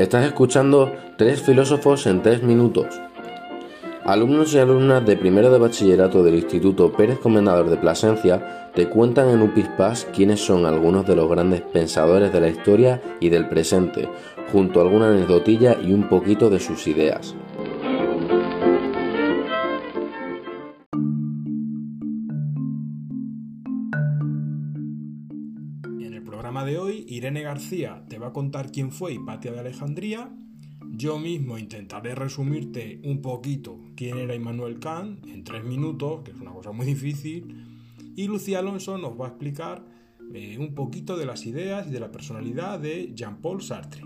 Estás escuchando Tres filósofos en tres minutos. Alumnos y alumnas de primero de bachillerato del Instituto Pérez Comendador de Plasencia te cuentan en un pispás quiénes son algunos de los grandes pensadores de la historia y del presente, junto a alguna anecdotilla y un poquito de sus ideas. Irene García te va a contar quién fue Hipatia de Alejandría. Yo mismo intentaré resumirte un poquito quién era Immanuel Kant en tres minutos, que es una cosa muy difícil. Y Lucía Alonso nos va a explicar eh, un poquito de las ideas y de la personalidad de Jean-Paul Sartre.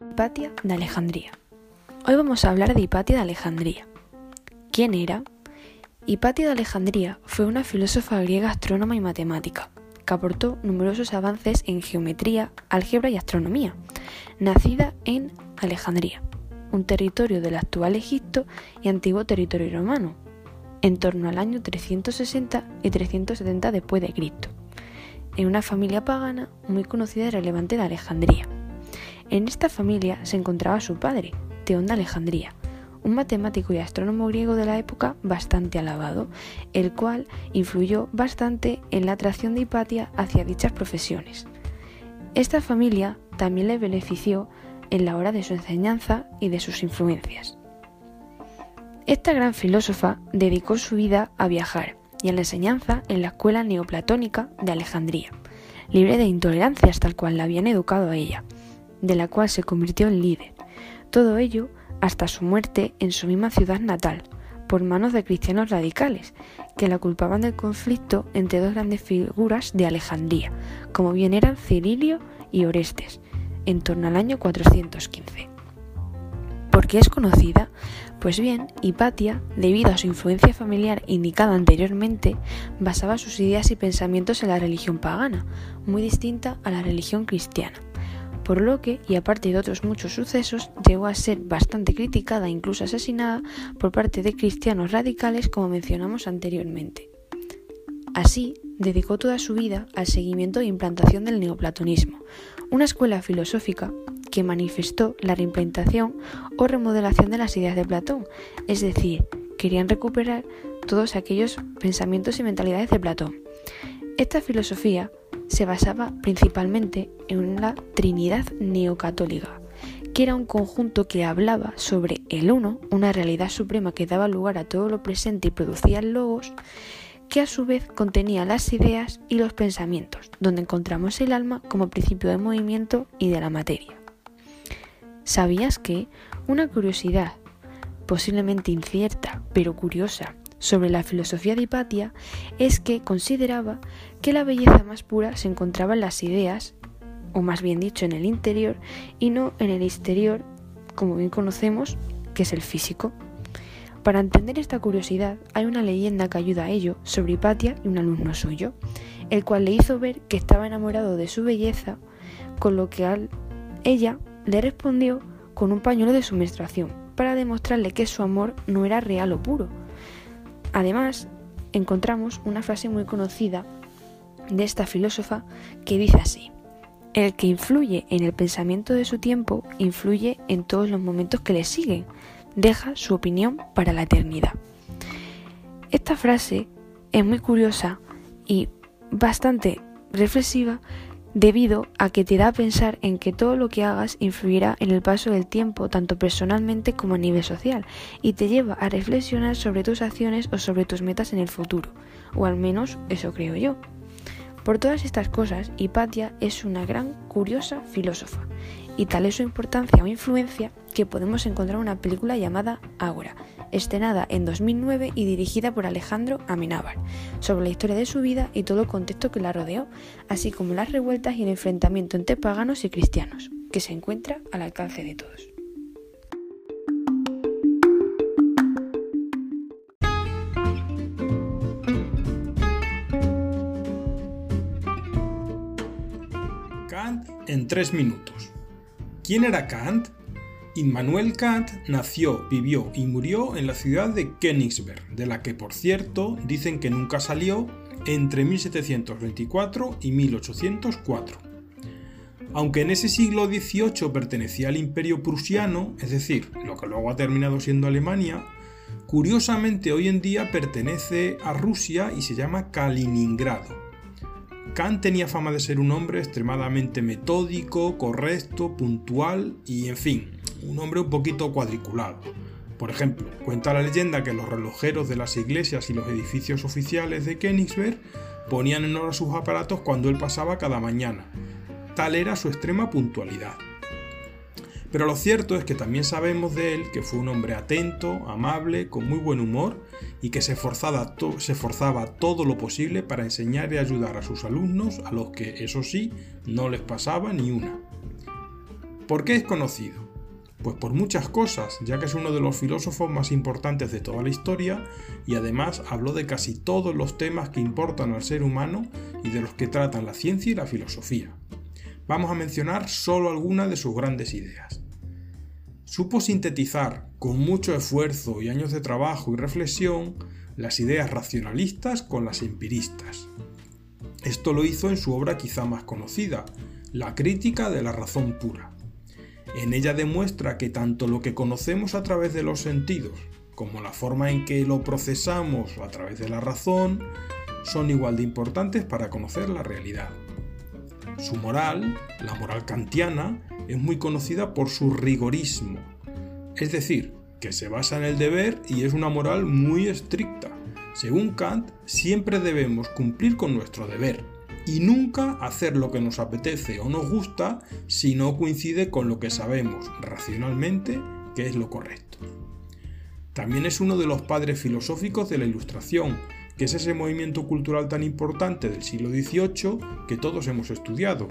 Hipatia de Alejandría. Hoy vamos a hablar de Hipatia de Alejandría. ¿Quién era? Hipatia de Alejandría fue una filósofa griega astrónoma y matemática, que aportó numerosos avances en geometría, álgebra y astronomía, nacida en Alejandría, un territorio del actual Egipto y antiguo territorio romano, en torno al año 360 y 370 después de Cristo, en una familia pagana muy conocida y relevante de Alejandría. En esta familia se encontraba su padre, Teón de Alejandría, un matemático y astrónomo griego de la época bastante alabado, el cual influyó bastante en la atracción de Hipatia hacia dichas profesiones. Esta familia también le benefició en la hora de su enseñanza y de sus influencias. Esta gran filósofa dedicó su vida a viajar y a la enseñanza en la escuela neoplatónica de Alejandría, libre de intolerancias tal cual la habían educado a ella de la cual se convirtió en líder. Todo ello hasta su muerte en su misma ciudad natal, por manos de cristianos radicales, que la culpaban del conflicto entre dos grandes figuras de Alejandría, como bien eran Cirilio y Orestes, en torno al año 415. ¿Por qué es conocida? Pues bien, Hipatia, debido a su influencia familiar indicada anteriormente, basaba sus ideas y pensamientos en la religión pagana, muy distinta a la religión cristiana por lo que, y aparte de otros muchos sucesos, llegó a ser bastante criticada e incluso asesinada por parte de cristianos radicales como mencionamos anteriormente. Así, dedicó toda su vida al seguimiento e implantación del neoplatonismo, una escuela filosófica que manifestó la reimplantación o remodelación de las ideas de Platón, es decir, querían recuperar todos aquellos pensamientos y mentalidades de Platón. Esta filosofía se basaba principalmente en la Trinidad neocatólica, que era un conjunto que hablaba sobre el uno, una realidad suprema que daba lugar a todo lo presente y producía logos, que a su vez contenía las ideas y los pensamientos, donde encontramos el alma como principio de movimiento y de la materia. ¿Sabías que una curiosidad, posiblemente incierta, pero curiosa, sobre la filosofía de Hipatia es que consideraba que la belleza más pura se encontraba en las ideas, o más bien dicho en el interior, y no en el exterior, como bien conocemos, que es el físico. Para entender esta curiosidad hay una leyenda que ayuda a ello sobre Hipatia y un alumno suyo, el cual le hizo ver que estaba enamorado de su belleza, con lo que ella le respondió con un pañuelo de su menstruación, para demostrarle que su amor no era real o puro, Además, encontramos una frase muy conocida de esta filósofa que dice así, el que influye en el pensamiento de su tiempo influye en todos los momentos que le siguen, deja su opinión para la eternidad. Esta frase es muy curiosa y bastante reflexiva debido a que te da a pensar en que todo lo que hagas influirá en el paso del tiempo, tanto personalmente como a nivel social, y te lleva a reflexionar sobre tus acciones o sobre tus metas en el futuro, o al menos eso creo yo. Por todas estas cosas, Hipatia es una gran, curiosa filósofa, y tal es su importancia o influencia que podemos encontrar una película llamada Ágora, estrenada en 2009 y dirigida por Alejandro Amenábar, sobre la historia de su vida y todo el contexto que la rodeó, así como las revueltas y el enfrentamiento entre paganos y cristianos, que se encuentra al alcance de todos. Kant en tres minutos. ¿Quién era Kant? Immanuel Kant nació, vivió y murió en la ciudad de Königsberg, de la que por cierto dicen que nunca salió entre 1724 y 1804. Aunque en ese siglo XVIII pertenecía al imperio prusiano, es decir, lo que luego ha terminado siendo Alemania, curiosamente hoy en día pertenece a Rusia y se llama Kaliningrado. Kant tenía fama de ser un hombre extremadamente metódico, correcto, puntual y, en fin, un hombre un poquito cuadriculado. Por ejemplo, cuenta la leyenda que los relojeros de las iglesias y los edificios oficiales de Königsberg ponían en hora sus aparatos cuando él pasaba cada mañana, Tal era su extrema puntualidad. Pero lo cierto es que también sabemos de él que fue un hombre atento, amable, con muy buen humor y que se forzaba, todo lo posible para enseñar y ayudar a sus alumnos, a los que, eso sí, no les pasaba ni una. ¿Por qué es conocido? Pues por muchas cosas, ya que es uno de los filósofos más importantes de toda la historia y además habló de casi todos los temas que importan al ser humano y de los que tratan la ciencia y la filosofía vamos a mencionar solo algunas de sus grandes ideas. Supo sintetizar, con mucho esfuerzo y años de trabajo y reflexión, las ideas racionalistas con las empiristas. Esto lo hizo en su obra quizá más conocida, La crítica de la razón pura. En ella demuestra que tanto lo que conocemos a través de los sentidos, como la forma en que lo procesamos a través de la razón, son igual de importantes para conocer la realidad. Su moral, la moral kantiana, es muy conocida por su rigorismo, es decir, que se basa en el deber y es una moral muy estricta. Según Kant, siempre debemos cumplir con nuestro deber y nunca hacer lo que nos apetece o nos gusta si no coincide con lo que sabemos racionalmente que es lo correcto. También es uno de los padres filosóficos de la Ilustración que es ese movimiento cultural tan importante del siglo XVIII que todos hemos estudiado.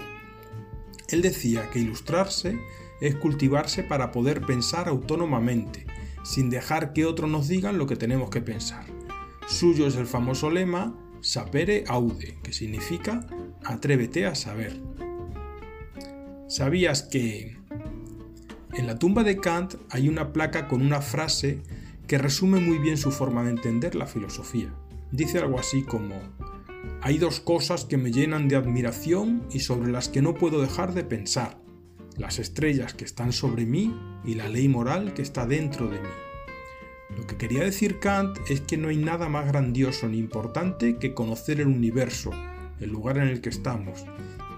Él decía que ilustrarse es cultivarse para poder pensar autónomamente, sin dejar que otros nos digan lo que tenemos que pensar. Suyo es el famoso lema sapere aude, que significa atrévete a saber. ¿Sabías que en la tumba de Kant hay una placa con una frase que resume muy bien su forma de entender la filosofía? Dice algo así como, hay dos cosas que me llenan de admiración y sobre las que no puedo dejar de pensar, las estrellas que están sobre mí y la ley moral que está dentro de mí. Lo que quería decir Kant es que no hay nada más grandioso ni importante que conocer el universo, el lugar en el que estamos,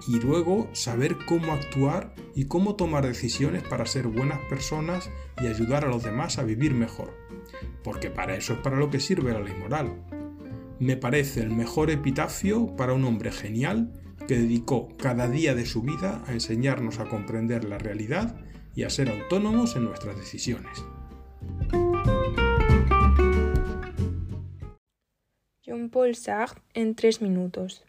y luego saber cómo actuar y cómo tomar decisiones para ser buenas personas y ayudar a los demás a vivir mejor. Porque para eso es para lo que sirve la ley moral me parece el mejor epitafio para un hombre genial que dedicó cada día de su vida a enseñarnos a comprender la realidad y a ser autónomos en nuestras decisiones. Jean-Paul Sartre en tres minutos.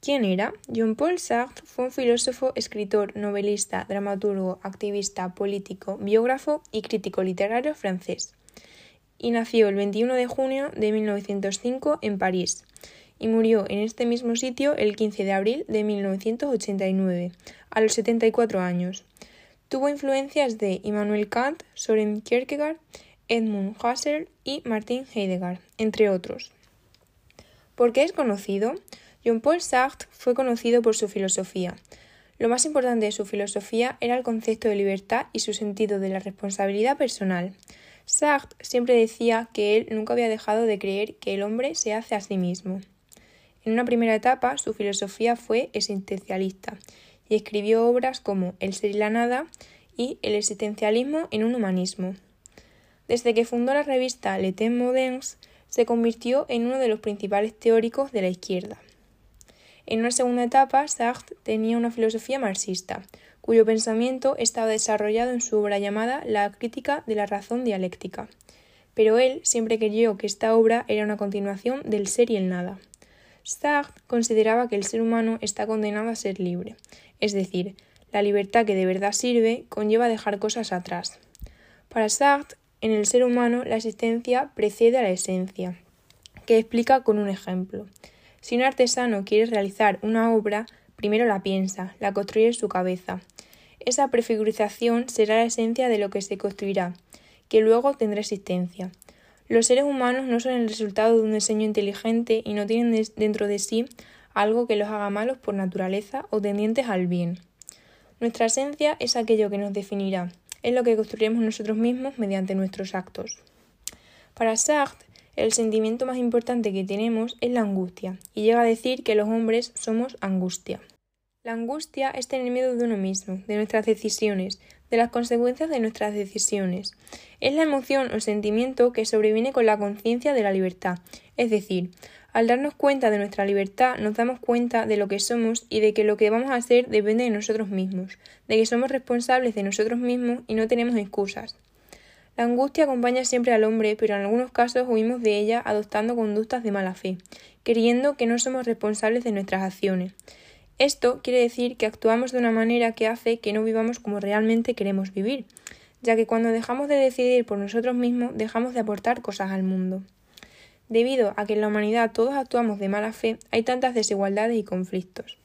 ¿Quién era? Jean-Paul Sartre fue un filósofo, escritor, novelista, dramaturgo, activista, político, biógrafo y crítico literario francés y nació el 21 de junio de 1905 en París y murió en este mismo sitio el 15 de abril de 1989, a los 74 años. Tuvo influencias de Immanuel Kant, Soren Kierkegaard, Edmund Husserl y Martin Heidegger, entre otros. ¿Por qué es conocido? Jean-Paul Sartre fue conocido por su filosofía. Lo más importante de su filosofía era el concepto de libertad y su sentido de la responsabilidad personal. Sartre siempre decía que él nunca había dejado de creer que el hombre se hace a sí mismo. En una primera etapa, su filosofía fue existencialista y escribió obras como El ser y la nada y El existencialismo en un humanismo. Desde que fundó la revista Le Temps Moderns, se convirtió en uno de los principales teóricos de la izquierda. En una segunda etapa, Sartre tenía una filosofía marxista, cuyo pensamiento estaba desarrollado en su obra llamada La crítica de la razón dialéctica. Pero él siempre creyó que esta obra era una continuación del ser y el nada. Sartre consideraba que el ser humano está condenado a ser libre, es decir, la libertad que de verdad sirve conlleva dejar cosas atrás. Para Sartre, en el ser humano la existencia precede a la esencia, que explica con un ejemplo. Si un artesano quiere realizar una obra, primero la piensa, la construye en su cabeza, esa prefigurización será la esencia de lo que se construirá, que luego tendrá existencia. Los seres humanos no son el resultado de un diseño inteligente y no tienen dentro de sí algo que los haga malos por naturaleza o tendientes al bien. Nuestra esencia es aquello que nos definirá, es lo que construiremos nosotros mismos mediante nuestros actos. Para Sartre, el sentimiento más importante que tenemos es la angustia, y llega a decir que los hombres somos angustia. La angustia es tener miedo de uno mismo, de nuestras decisiones, de las consecuencias de nuestras decisiones. Es la emoción o sentimiento que sobreviene con la conciencia de la libertad, es decir, al darnos cuenta de nuestra libertad, nos damos cuenta de lo que somos y de que lo que vamos a hacer depende de nosotros mismos, de que somos responsables de nosotros mismos y no tenemos excusas. La angustia acompaña siempre al hombre, pero en algunos casos huimos de ella adoptando conductas de mala fe, creyendo que no somos responsables de nuestras acciones. Esto quiere decir que actuamos de una manera que hace que no vivamos como realmente queremos vivir, ya que cuando dejamos de decidir por nosotros mismos dejamos de aportar cosas al mundo. Debido a que en la humanidad todos actuamos de mala fe, hay tantas desigualdades y conflictos.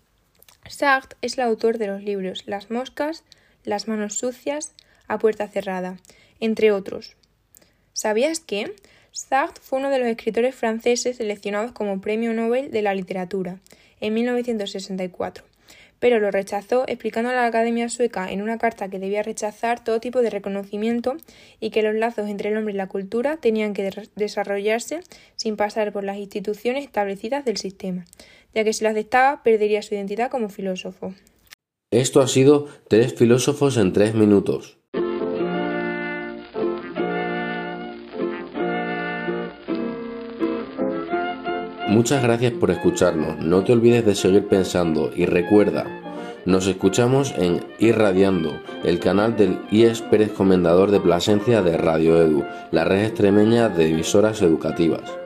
Sartre es el autor de los libros Las moscas, Las manos sucias, A puerta cerrada, entre otros. ¿Sabías que? Sartre fue uno de los escritores franceses seleccionados como Premio Nobel de la Literatura en 1964 pero lo rechazó explicando a la Academia Sueca en una carta que debía rechazar todo tipo de reconocimiento y que los lazos entre el hombre y la cultura tenían que desarrollarse sin pasar por las instituciones establecidas del sistema, ya que si lo aceptaba perdería su identidad como filósofo. Esto ha sido Tres filósofos en tres minutos. Muchas gracias por escucharnos, no te olvides de seguir pensando y recuerda, nos escuchamos en Irradiando, el canal del IES Pérez Comendador de Plasencia de Radio Edu, la red extremeña de emisoras educativas.